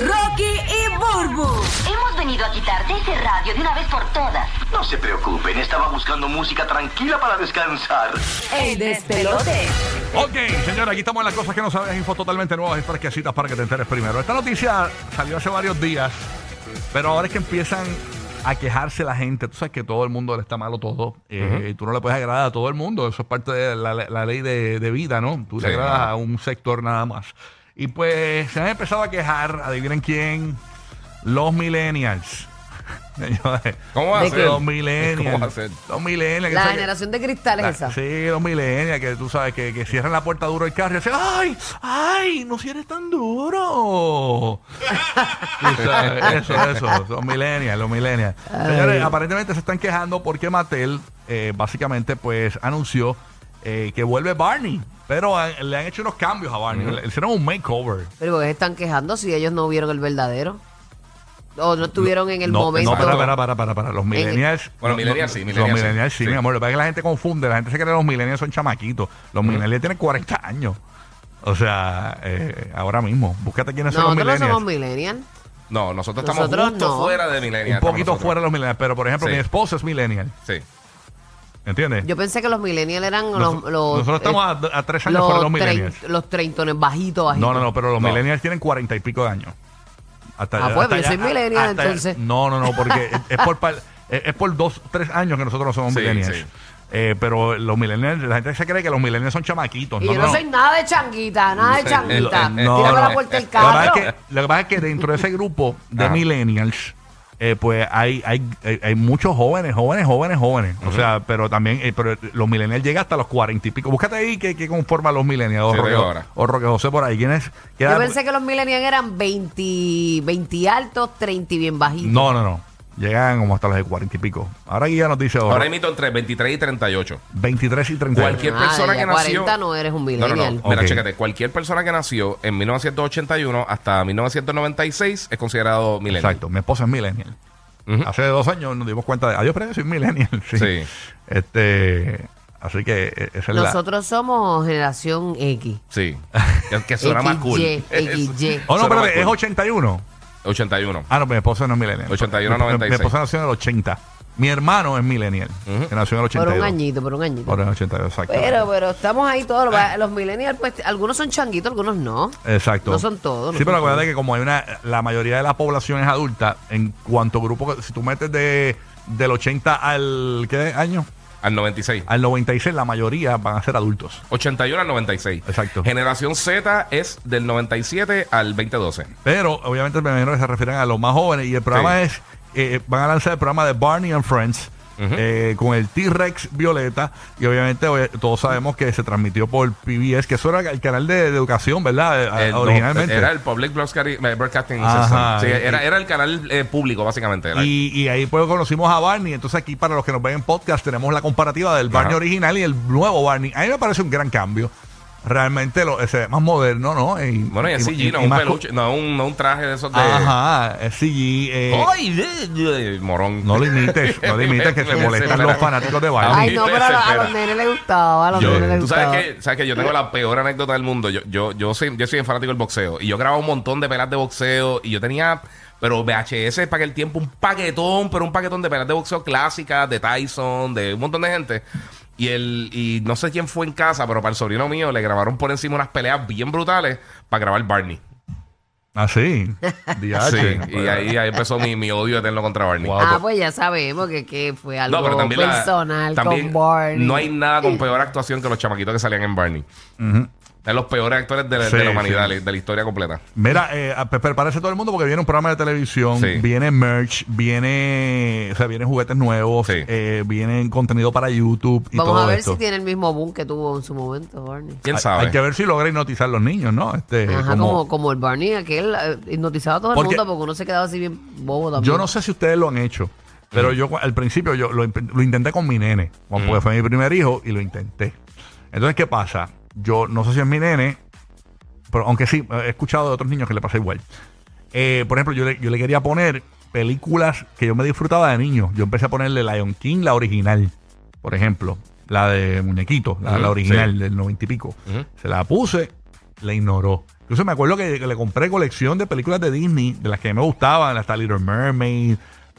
Rocky y Burbu. Hemos venido a quitarte ese radio de una vez por todas. No se preocupen, estaba buscando música tranquila para descansar. El despelote. Ok, señora, aquí estamos en las cosas que no sabes, info totalmente nuevas y fresquecitas para que te enteres primero. Esta noticia salió hace varios días, pero ahora es que empiezan a quejarse la gente. Tú sabes que todo el mundo le está malo todo. eh, y tú no le puedes agradar a todo el mundo. Eso es parte de la, la ley de, de vida, ¿no? Tú le Sí, agradas ajá. a un sector nada más. Y pues se han empezado a quejar, adivinen quién, los millennials. Señores, ¿Cómo va a ¿De ser? qué? los millennials. ¿Cómo va a ser? Los millennials. que La generación de cristales la- esa. Sí, los millennials, que tú sabes que, que cierran la puerta duro el carro y dicen, ¡ay! ¡ay! ¡No cierres tan duro! Tú sabes, eso, eso, los millennials, los millennials. Señores, aparentemente se están quejando porque Mattel, eh, básicamente, pues anunció eh, que vuelve Barney. Pero han- le han hecho unos cambios a Barney. Le hicieron un makeover. Pero ¿por qué se están quejando si ellos no vieron el verdadero? O no estuvieron en el no, momento. No, para, para, para, para, para. Los millennials. Bueno, no, millennials no, sí, Los millennials sí. millennials sí, Sí. mi amor. Lo que pasa es que la gente confunde. La gente se cree que los millennials son chamaquitos. Los millennials tienen 40 años. O sea, eh, ahora mismo. Búscate quiénes son los Nosotros no millennials. somos millennials. No, nosotros estamos Nosotros justo no. fuera de Un millennials. poquito fuera de los millennials. Pero, por ejemplo, Sí. mi esposa es millennial. Sí. ¿Entiendes? Yo pensé que los millennials eran los, Nos- los- nosotros estamos eh, a, a tres años fuera de los trein- millennials. los treintones bajitos, bajitos. No, no, no, pero los No. millennials tienen cuarenta y pico de años. Hasta, Ah, pues, hasta yo soy millennial, hasta- entonces. No, no, no, porque es, es por par- es, es por dos, tres años que nosotros no somos Sí, millennials. sí. Eh, pero los millennials, la gente se cree que los millennials son chamaquitos. Y no, yo no, no, soy nada de changuita, nada de changuita. No, Tírame no. la puerta del Lo que, pasa es carro. que, lo que pasa es que dentro de ese grupo de Ajá. millennials, eh, pues hay, hay, hay, muchos jóvenes, jóvenes, jóvenes, jóvenes. O sea, pero también eh, pero los millennials llegan hasta los cuarenta y pico. Búscate ahí que, que conforma a los millennials. O Sí, Roque, ahora. o Roque José por ahí. ¿Quién es? ¿Qué Yo pensé que los millennials eran 20, 20 altos, 30 y bien bajitos. No, no, no. Llegan como hasta los de cuarenta y pico. Ahora aquí ya nos dice Ahora ahora, imito entre 23 y 38. 23 y 30. Cualquier Ah, persona ya que nació. 40 no eres un No, no, millennial. no. Mira, Ok. chécate. Cualquier persona que nació en 1981 hasta 1996 es considerado millennial. Exacto. Mi esposa es millennial. Ujú. Hace dos años nos dimos cuenta de. Adiós, pero yo soy millennial. Sí. Sí. Este. Así que eh, esa es la. Nosotros somos generación X. Sí. Que, que suena más cool. XY. Oh, no, pero es cool. 81. 81. Ah, no, mi esposa no es millennial. 81 a Mi- Mi, 96. esposa nació en el 80. Mi hermano es millennial. Ujú. Que nació en el Por 82. un añito, por un añito. Por el 82, exacto. Pero, pero estamos ahí todos. Los, los millennials, pues, algunos son changuitos, algunos no. Exacto. No son todos, no sí, son pero acuérdate todos. que como hay una, la mayoría de la población es adulta, en cuanto grupo, si tú metes de, del 80 al, ¿qué año? Al 96. Al 96, la mayoría van a ser adultos. 81 al 96. Exacto. Generación Z es del 97 al 2012. Pero, obviamente, me imagino que se refieren a los más jóvenes. Y el programa Sí. es, eh, van a lanzar el programa de Barney and Friends. Eh, con el T-Rex Violeta y obviamente todos sabemos que se transmitió por PBS que eso era el canal de, de educación ¿verdad? Eh, no, originalmente era el Public Broadcasting eh, Broadcasting Ajá. System. Sí, era, era el canal eh, público, básicamente. Y, y ahí pues conocimos a Barney. Entonces aquí para los que nos ven en podcast tenemos la comparativa del Barney Ajá. original y el nuevo Barney. A mí me parece un gran cambio. Realmente lo, se ve más moderno, ¿no? Y, bueno, y es y- CG, no y un peluche, no un, no un traje de esos de. Ajá, es CG. eh, ¡Ay! de- de- morón. no lo imites, no lo imites que se molestan los fanáticos de Barney. Ay, no, pero a, los- a desespera. los nenes les gustaba, a los nenes les tú gustaba. sabes que, sabes que yo tengo la peor anécdota del mundo. Yo, yo, yo soy, yo soy fanático del boxeo. Y yo grababa un montón de pelas de boxeo. Y yo tenía, pero VHS para aquel tiempo, un paquetón, pero un paquetón de pelas de boxeo clásicas, de Tyson, de un montón de gente. Y el, y no sé quién fue en casa, pero para el sobrino mío le grabaron por encima unas peleas bien brutales para grabar Barney. Ah, sí. DH. Sí, y ahí, ahí empezó mi, mi odio eterno contra Barney. Wow. Ah, pues ya sabemos que, que fue algo No, pero también, la- personal también con Barney. no hay nada con peor actuación que los chamaquitos que salían en Barney. Ujú. Es los peores actores de, la- Sí, de la humanidad, sí. de la historia completa. Mira, eh, a- prepárese todo el mundo porque viene un programa de televisión, Sí. viene merch, viene, o sea, vienen juguetes nuevos, Sí. eh, vienen contenido para YouTube y Vamos todo a ver esto. si tiene el mismo boom que tuvo en su momento Barney. ¿Quién Hay- sabe? Hay que ver si logra hipnotizar a los niños, ¿no? Este, Ajá, como- como, como el Barney, aquel eh, hipnotizaba a todo el mundo porque uno se quedaba así bien bobo también. Yo no sé si ustedes lo han hecho, pero yo cu- al principio yo lo, intenté con mi nene, porque fue mi primer hijo y lo intenté. Entonces, ¿qué pasa? Yo no sé si es mi nene, pero aunque sí, he escuchado de otros niños que le pasa igual. Eh, por ejemplo, yo le, yo le quería poner películas que yo me disfrutaba de niño. Yo empecé a ponerle Lion King, la original, por ejemplo, la de Muñequito, la, original sí. del noventa y pico. Se la puse, la ignoró. Entonces me acuerdo que, que le compré colección de películas de Disney, de las que me gustaban, hasta Little Mermaid,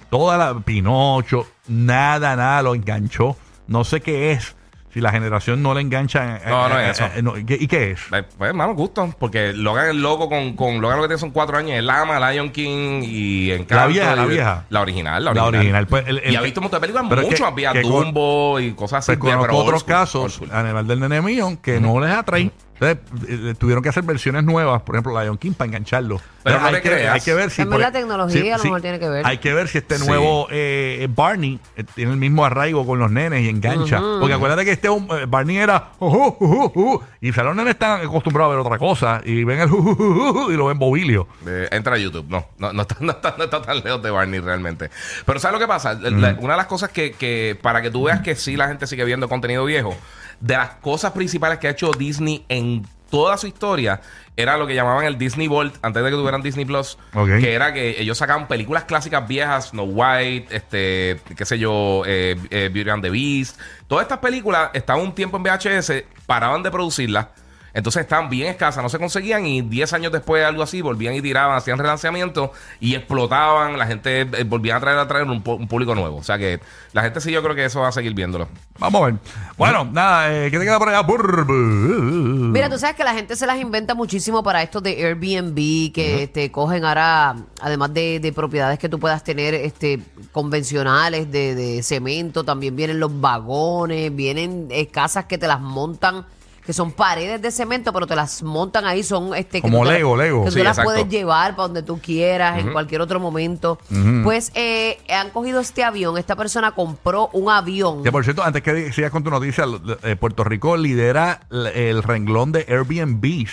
toda la Pinocho, nada, nada lo enganchó. No sé qué es. Si la generación no le engancha. eh, No, no eh, es eso. eh, no, ¿qué- ¿Y qué es? Pues, hermano, gusto. Porque Logan el loco con, con Logan lo que tiene son cuatro años. El Lama, Lion King y Encanto. La vieja, la vieja. La original, la La original. original, pues, el- el- y ha visto muchas películas pero mucho que- con- Dumbo y cosas así. Pues pero old otros casos a nivel del nene mío que no les atrae. Entonces, eh, tuvieron que hacer versiones nuevas, por ejemplo, Lion King, para engancharlo. Pero no hay, te que, creas. hay que ver si. También por- la tecnología a lo mejor tiene que ver. Hay que ver si este Sí. nuevo eh, Barney eh, tiene el mismo arraigo con los nenes y engancha. Porque acuérdate que este un- eh, Barney era. "Ujú, ujú, ujú", y o sea, los nenes están acostumbrados a ver otra cosa y ven el y lo ven bobilio. Eh, entra a YouTube. No, no, no, está, no, está, no está tan lejos de Barney realmente. Pero ¿sabes lo que pasa? La- una de las cosas que, que, para que tú veas que sí la gente sigue viendo contenido viejo, de las cosas principales que ha hecho Disney en toda su historia, era lo que llamaban el Disney Vault, antes de que tuvieran Disney Plus, que era que ellos sacaban películas clásicas viejas, Snow White, este, qué sé yo, eh, eh, Beauty and the Beast. Todas estas películas estaban un tiempo en VHS, paraban de producirlas. Entonces estaban bien escasas, no se conseguían y 10 años después algo así volvían y tiraban, hacían relanzamientos y explotaban, la gente eh, volvía a traer a traer un, pu- un público nuevo. O sea que la gente sí yo creo que eso va a seguir viéndolo. Vamos a ver. Bueno, nada, eh, ¿qué te queda por allá? Mira, tú sabes que la gente se las inventa muchísimo para estos de Airbnb, que te cogen ahora, además de, de propiedades que tú puedas tener este convencionales de, de cemento, también vienen los vagones, vienen eh, casas que te las montan, que son paredes de cemento, pero te las montan ahí, son este que Como te- Lego, Lego. Que tú Sí, las exacto. puedes llevar para donde tú quieras, en cualquier otro momento. Pues eh, han cogido este avión, esta persona compró un avión. Que por cierto, antes que sigas con tu noticia, eh, Puerto Rico lidera el renglón de Airbnb.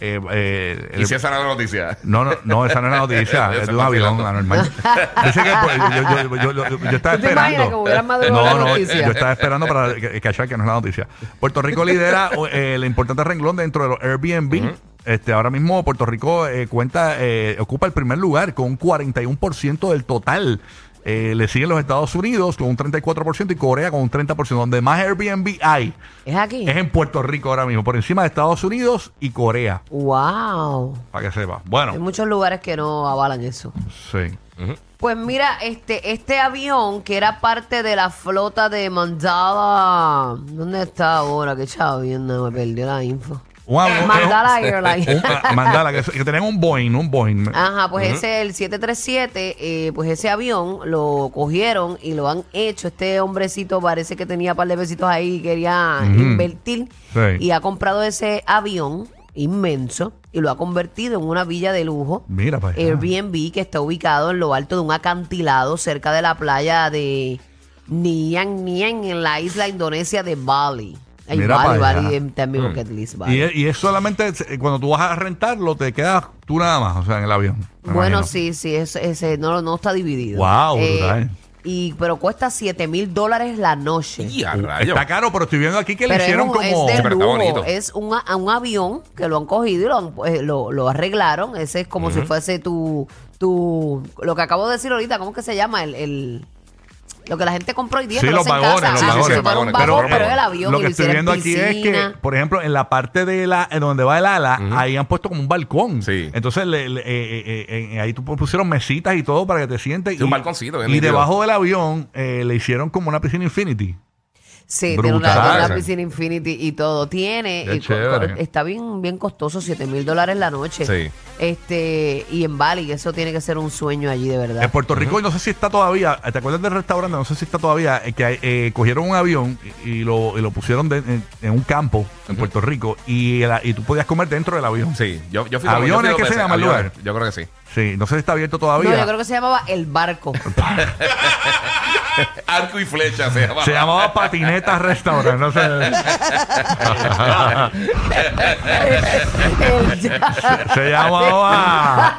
Eh, eh, el- Y si esa era la noticia. no, no, no, esa no es la noticia, es de un avión anormal. Dice que pues, yo, yo, yo, yo- yo- yo estaba ¿Tú te imaginas esperando. que no, la no, noticia? yo estaba esperando para que- cachar que no es la noticia. Puerto Rico lidera eh, el importante renglón dentro de los Airbnb. Este, ahora mismo Puerto Rico eh, cuenta, eh, ocupa el primer lugar con un 41% del total. Eh, le siguen los Estados Unidos con un 34% y Corea con un 30%. Donde más Airbnb hay ¿Es aquí? es en Puerto Rico ahora mismo, por encima de Estados Unidos y Corea, Wow. para que sepa. Hay Bueno, muchos lugares que no avalan eso. sí. Pues mira, este, este avión que era parte de la flota de Mandala. ¿Dónde está ahora? Que chavo viendo, me perdió la info. Mandala Airlines. un- ah, Mandala, que, que tenían un Boeing, un Boeing. Ajá, pues ese, el 737, eh, pues ese avión lo cogieron y lo han hecho. Este hombrecito parece que tenía un par de besitos ahí y quería invertir. Sí. Y ha comprado ese avión inmenso y lo ha convertido en una villa de lujo. Mira, pues. Airbnb que está ubicado en lo alto de un acantilado cerca de la playa de Niang Niang en la isla indonesia de Bali. Ay, Mira Bali, pa' allá. Bali está en mi bucket list. Y es, y es solamente eh, cuando tú vas a rentarlo, te quedas tú nada más, o sea, en el avión. me Bueno, imagino. sí, sí, ese, ese no, no está dividido. Guau, brutal. y, pero cuesta 7 mil dólares la noche. Y a rayos. Está caro, pero estoy viendo aquí que le Pero es, hicieron un, como. es Sí, de pero está lujo, bonito. es un, a- un avión que lo han cogido y lo, han- eh, lo, lo arreglaron. Ese es como si fuese tu, tu, lo que acabo de decir ahorita, ¿cómo que se llama? El, el- lo que la gente compró hoy día. Sí, que lo los vagones, casa. los vagones. Pero- vagón, pero- el avión. Lo y que estoy hicieron viendo en aquí es que, por ejemplo, en la parte de la, en donde va el ala, ahí han puesto como un balcón. Sí. Entonces, le- le- eh, eh, eh, ahí tú pusieron mesitas y todo para que te sientes. Sí, un balconcito, bien Y debajo del avión eh, le hicieron como una piscina infinity. Sí, tiene una, Brutal. tiene una piscina infinity y todo. Tiene, y está bien, bien costoso, 7 mil dólares la noche. Sí. Este, y en Bali, eso tiene que ser un sueño allí, de verdad. En Puerto Rico, no sé si está todavía, ¿te acuerdas del restaurante? No sé si está todavía, eh, que eh, cogieron un avión y, y lo, y lo pusieron de- en, en un campo en Puerto Rico y, el- y tú podías comer dentro del avión. Sí, yo, yo fui ¿Aviones yo fui que se llama el lugar? Yo creo que sí. Sí, no sé si está abierto no, todavía. yo creo que se llamaba El Barco. Arco y flecha se llama. Se llamaba Patineta Restaurant, no sé. Se llamaba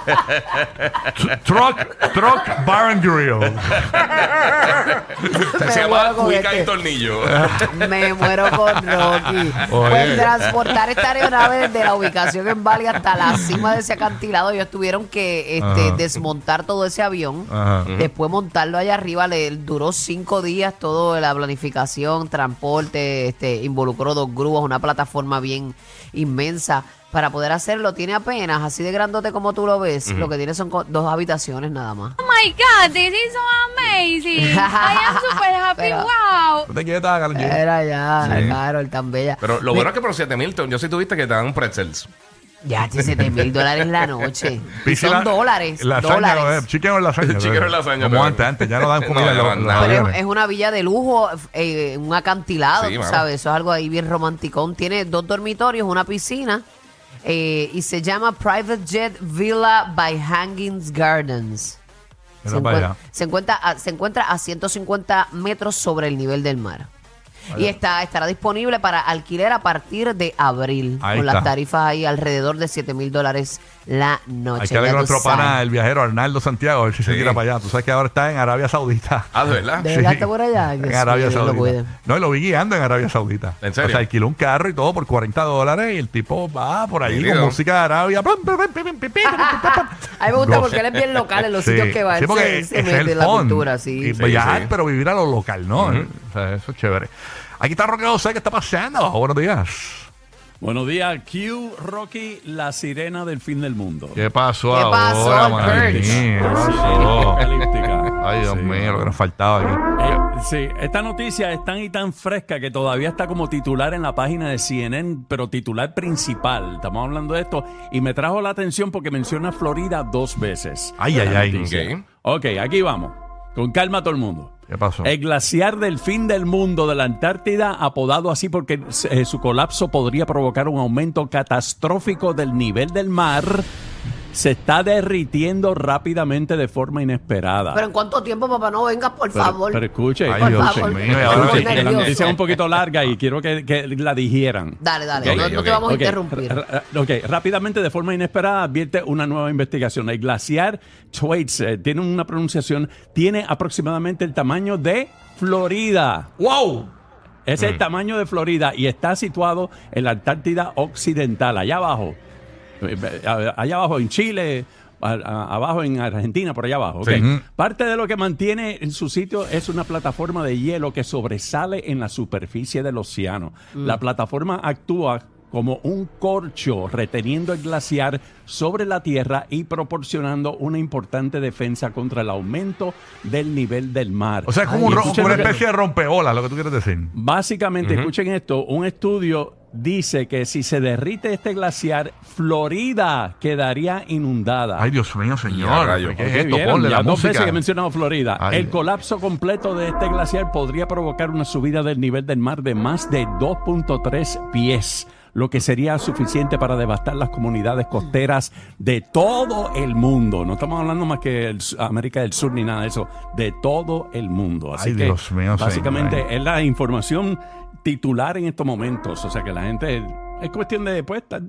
Tr- Truck, Truck Bar and Grill. Me se llama muero con Cuica este. y Tornillo. Me muero con Rocky. Oye. Pues transportar esta aeronave desde la ubicación en Bali hasta la cima de ese acantilado, ellos tuvieron que este, Ajá. desmontar todo ese avión. Ajá. Después montarlo allá arriba, le duró cinco días todo la planificación, transporte, este, involucró dos grúas, una plataforma bien inmensa. para poder hacerlo tiene apenas, así de grandote como tú lo ves, lo que tiene son co- dos habitaciones nada más. Oh my God, this is so amazing. I am super happy. Pero- wow. ¿No te quieres dar, Carol G? Era ya, Sí. Carol, tan bella. Pero lo bueno es que por 7 mil, yo sí tuviste que te dan un pretzels. Ya, 7 mil dólares la noche. Y son dólares, Lasaña, dólares. eh, chicken o lasaña. Chicken o lasaña, Como pero- antes, antes. Ya no dan No, comida no los aviones. es, una villa de lujo, eh, un acantilado, Sí, tú mano. sabes, eso es algo ahí bien romanticón. Tiene dos dormitorios, una piscina eh, y se llama Private Jet Villa by Hangings Gardens. Mira Se, encuent- allá. se encuentra a, se encuentra a 150 metros sobre el nivel del mar. Y está, estará disponible para alquiler a partir de abril, Ahí con las tarifas ahí alrededor de 7 mil dólares la noche. Hay que darle nuestro pana, el viajero Arnaldo Santiago, a ver si se tira para allá. Tú sabes que ahora está en Arabia Saudita. Ah, ¿de verdad? ¿De verdad está por allá? En Arabia. Saudita. No, y lo vi guiando en Arabia Saudita. ¿En serio? O sea, alquiló un carro y todo por 40 dólares y el tipo va por ahí con música de Arabia. A mí me gusta porque él es bien local en los Sí. sitios que va. Sí, porque se, es mete el la cultura, sí. Y Sí, viajar, sí. pero vivir a lo local, ¿no? O sea, eso es chévere. Aquí está Roque José, ¿qué está pasando? Buenos días. Buenos días, Q, Rocky, la sirena del fin del mundo. ¿Qué pasó ¿Qué ahora, pasó, maní? Kurt? ¿Qué pasó? Ay, Dios Sí. mío, lo que nos faltaba aquí. Eh, sí, esta noticia es tan y tan fresca que todavía está como titular en la página de CNN, pero titular principal. Estamos hablando de esto y me trajo la atención porque menciona Florida dos veces. Ay, ay, ay. noticia. Ok. Ok, aquí vamos. Con calma todo el mundo. El glaciar del fin del mundo de la Antártida, apodado así porque eh, su colapso podría provocar un aumento catastrófico del nivel del mar, se está derritiendo rápidamente de forma inesperada. Pero en cuánto tiempo, papá, no vengas, por Pero- favor. pero escuche, Ay, por Dios favor. mío, ahora sí. La nervioso. noticia es un poquito larga y quiero que, que la digieran. Dale, dale, Ok, no, no te ok. vamos a interrumpir. ra- ok, rápidamente, de forma inesperada, advierte una nueva investigación. El glaciar Thwaites, eh, tiene una pronunciación, tiene aproximadamente el tamaño de Florida. ¡Wow! Es el tamaño de Florida y está situado en la Antártida Occidental, allá abajo. Eh, eh, Allá abajo en Chile, a- a- abajo en Argentina, por allá abajo. Sí. Parte de lo que mantiene en su sitio es una plataforma de hielo que sobresale en la superficie del océano. La plataforma actúa como un corcho reteniendo el glaciar sobre la Tierra y proporcionando una importante defensa contra el aumento del nivel del mar. O sea, es como, Ay, un ro- escuchen como una que- especie de rompeolas, lo que tú quieres decir. Básicamente, escuchen esto, un estudio dice que si se derrite este glaciar, Florida quedaría inundada. Ay, Dios mío, señor. ¿Qué es esto? ¿vieron? Ponle Ya la dos música. veces que he mencionado Florida. Ay. El colapso completo de este glaciar podría provocar una subida del nivel del mar de más de 2.3 pies, lo que sería suficiente para devastar las comunidades costeras de todo el mundo. No estamos hablando más que el, América del Sur ni nada de eso, de todo el mundo. Así Ay, que Dios mío, básicamente señor. es la información titular en estos momentos. O sea que la gente es cuestión de pues, estar-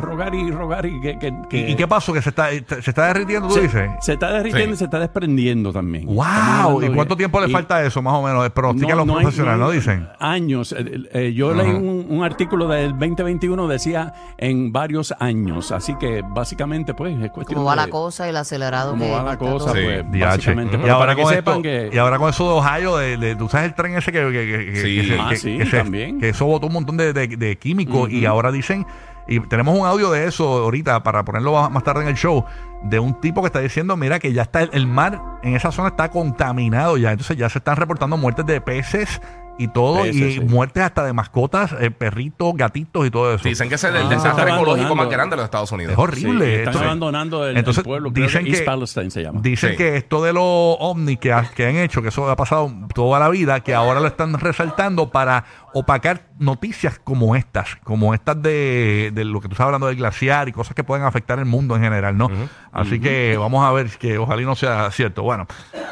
rogar y rogar y que, que- que- ¿Y, y qué pasó? ¿Que se está, se está derritiendo, tú se, dices? se está derritiendo Sí. y se está desprendiendo también. Estamos ¡Wow! hablando ¿Y de- cuánto tiempo le y falta a eso, más o menos? Pronostican los hay- profesionales, ¿no, hay dicen? Años. Eh, eh, yo leí un, un artículo del 2021, decía en varios años. Así que básicamente, pues, es cuestión ¿Cómo va de la cosa y el acelerado cómo que va la está cosa, todo. Sí. pues, DH. básicamente. Y Pero ahora para que con sepan esto- que... Y ahora con eso de Ohio, de, de- tú sabes el tren ese que, que, que- que- Sí. que se- Ah, que- sí, que se- también. que eso botó un montón de, de- de químicos y ahora dicen, y tenemos un audio de eso ahorita para ponerlo más tarde en el show, de un tipo que está diciendo, mira que ya está el, el mar en esa zona está contaminado ya, entonces ya se están reportando muertes de peces y todo, Peces, y sí. muertes hasta de mascotas, eh, perritos, gatitos y todo eso. Dicen que es el, el Ah. desastre ecológico más grande de los Estados Unidos. es horrible. Sí, están esto. abandonando el, el Entonces, pueblo. Creo dicen que East Palestine se llama. Dicen Sí. que esto de los ovnis que, que han hecho, que eso ha pasado toda la vida, que ahora lo están resaltando para opacar noticias como estas, como estas de, de lo que tú estás hablando del glaciar y cosas que pueden afectar el mundo en general, ¿no? Así que vamos a ver que ojalá y no sea cierto. Bueno,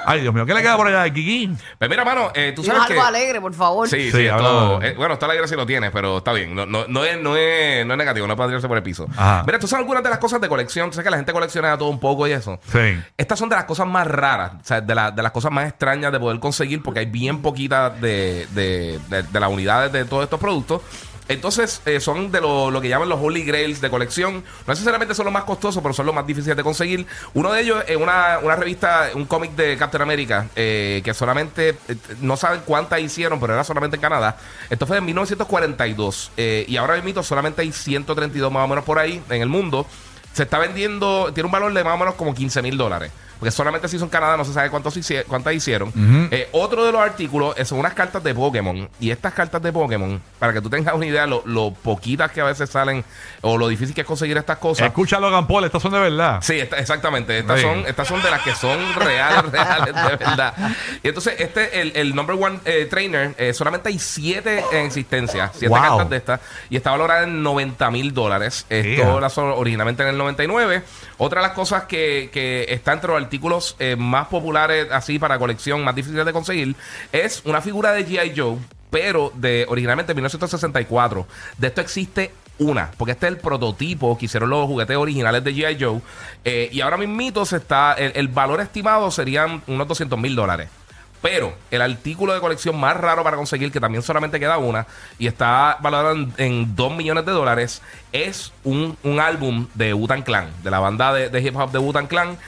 ay Dios mío, ¿qué le queda por allá, Kiki? Pues mira, mano, eh, tú sabes algo que... alegre, por favor. Sí, Sí, sí, esto- eh, bueno, está alegre si lo tienes, pero está bien. No, no, no, es, no, es, no es negativo, no es para tirarse por el piso. Ajá. Mira, tú sabes algunas de las cosas de colección. Tú sabes que la gente colecciona todo un poco y eso. Sí. Estas son de las cosas más raras, o sea, de, la- de las cosas más extrañas de poder conseguir, porque hay bien poquitas de, de, de- de las de todos estos productos. Entonces, eh, son de lo, lo que llaman los Holy Grails de colección. No necesariamente son los más costosos, pero son los más difíciles de conseguir. Uno de ellos es una, una revista, un cómic de Captain America, eh, que solamente, eh, no saben cuántas hicieron, pero era solamente en Canadá. Esto fue en 1942. eh, y ahora mismo solamente hay 132 más o menos por ahí en el mundo. Se está vendiendo, tiene un valor de más o menos como 15 mil dólares. Porque solamente se hizo en Canadá, no se sabe cuántos hici- cuántas hicieron. Eh, otro de los artículos eh, son unas cartas de Pokémon. Y estas cartas de Pokémon, para que tú tengas una idea, lo, lo poquitas que a veces salen o lo difícil que es conseguir estas cosas. Escucha Logan Paul, estas son de verdad. Sí, esta- exactamente. Estas Sí. son, estas son de las que son reales, reales, de verdad. Y entonces, este, el, el number one eh, trainer, eh, solamente hay siete en existencia, siete Wow. cartas de estas, y está valorada en 90 mil dólares. Esto Yeah. son originalmente en el 99. Otra de las cosas que, que está entre los artículos eh, más populares, así para colección, más difíciles de conseguir, es una figura de G.I. Joe, pero de originalmente 1964. De esto existe una, porque este es el prototipo que hicieron los juguetes originales de G.I. Joe. eh, y ahora mismito se está. El, el valor estimado serían unos 200 mil dólares. Pero el artículo de colección más raro para conseguir, que también solamente queda una, y está valorado en, en 2 millones de dólares, es un, un álbum de Wu-Tang Clan, de la banda de, de hip hop de Wu-Tang Clan,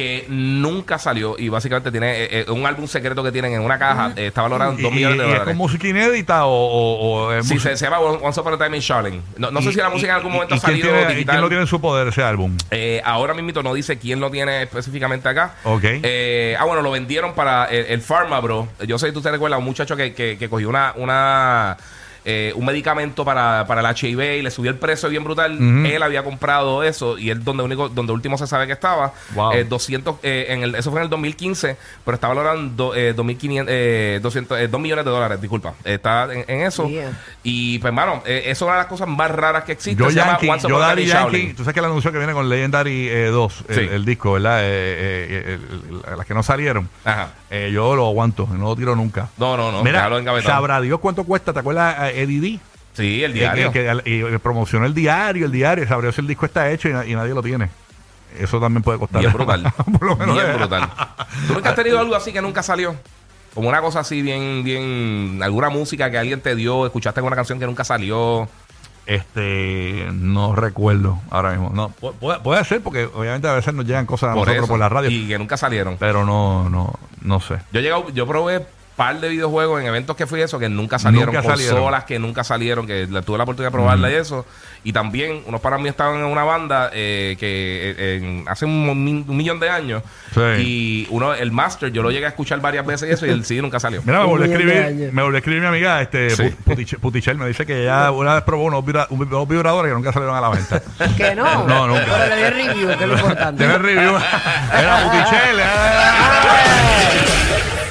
que nunca salió y básicamente tiene eh, eh, un álbum secreto que tienen en una caja, eh, está valorado en Y, 2 y- millones de y es dólares. con música inédita o, o, o es Sí, se, se llama Once Upon a Time in Charlene. No, no sé si la música en algún momento ha quién salido y quién lo tiene en su poder ese álbum? Eh, ahora mismo no dice quién lo tiene específicamente acá. Ok. Eh, ah, bueno, lo vendieron para el, el Pharma, bro. Yo sé que tú te recuerdas un muchacho que, que, que cogió una, una eh, un medicamento para, para el HIV y le subió el precio bien brutal. Él había comprado eso y él donde único, donde último se sabe que estaba. Wow. Eh, 200, eh, en el, eso fue en el 2015, pero está valorando eh, 2.500, eh, 200, eh, 2 millones de dólares, disculpa. Está en, en eso. Yeah. Y pues, hermano, eh, eso es una de las cosas más raras que existe. Yo se llama Yankee, Once yo Daddy Yankee, tú sabes que el anuncio que viene con Legendary eh, 2, el, Sí. el disco, ¿verdad? Eh, eh, eh, el- el- las que no salieron. Ajá. Eh, yo lo aguanto, no lo tiro nunca. No, no, no. Mira, sabrá Dios cuánto cuesta, ¿te acuerdas eh, Eddie D? Sí, el diario. Que, que- promocionó el diario, el diario, sabrá Dios si el disco está hecho y, na- y nadie lo tiene. Eso también puede costar. Bien brutal. Por lo menos. bien brutal. ¿Tú nunca has tenido algo así que nunca salió? Como una cosa así bien, bien, alguna música que alguien te dio, escuchaste alguna canción que nunca salió. Este, no recuerdo ahora mismo. No, pu- puede, puede ser porque obviamente a veces nos llegan cosas a Por nosotros eso. por la radio, Y que nunca salieron. pero no, no, no sé. Yo he llegado, yo probé par de videojuegos en eventos que fui eso que nunca salieron, Nunca salieron. consolas que nunca salieron, que la- tuve la oportunidad de probarla y eso. Y también unos para mí estaban en una banda eh, que eh, en- hace un, mi- un millón de años Sí. y uno el Master yo lo llegué a escuchar varias veces y eso y el CD nunca salió. Mira, me volvió a escribir, me volvió a escribir mi amiga, este, Sí. Pu- Putiche- Putichel, me dice que ella una vez probó unos, vibra- un- unos vibradores que nunca salieron a la venta. Que no. No, nunca. Pero le dio review, que es lo importante. Review. Era Putichel.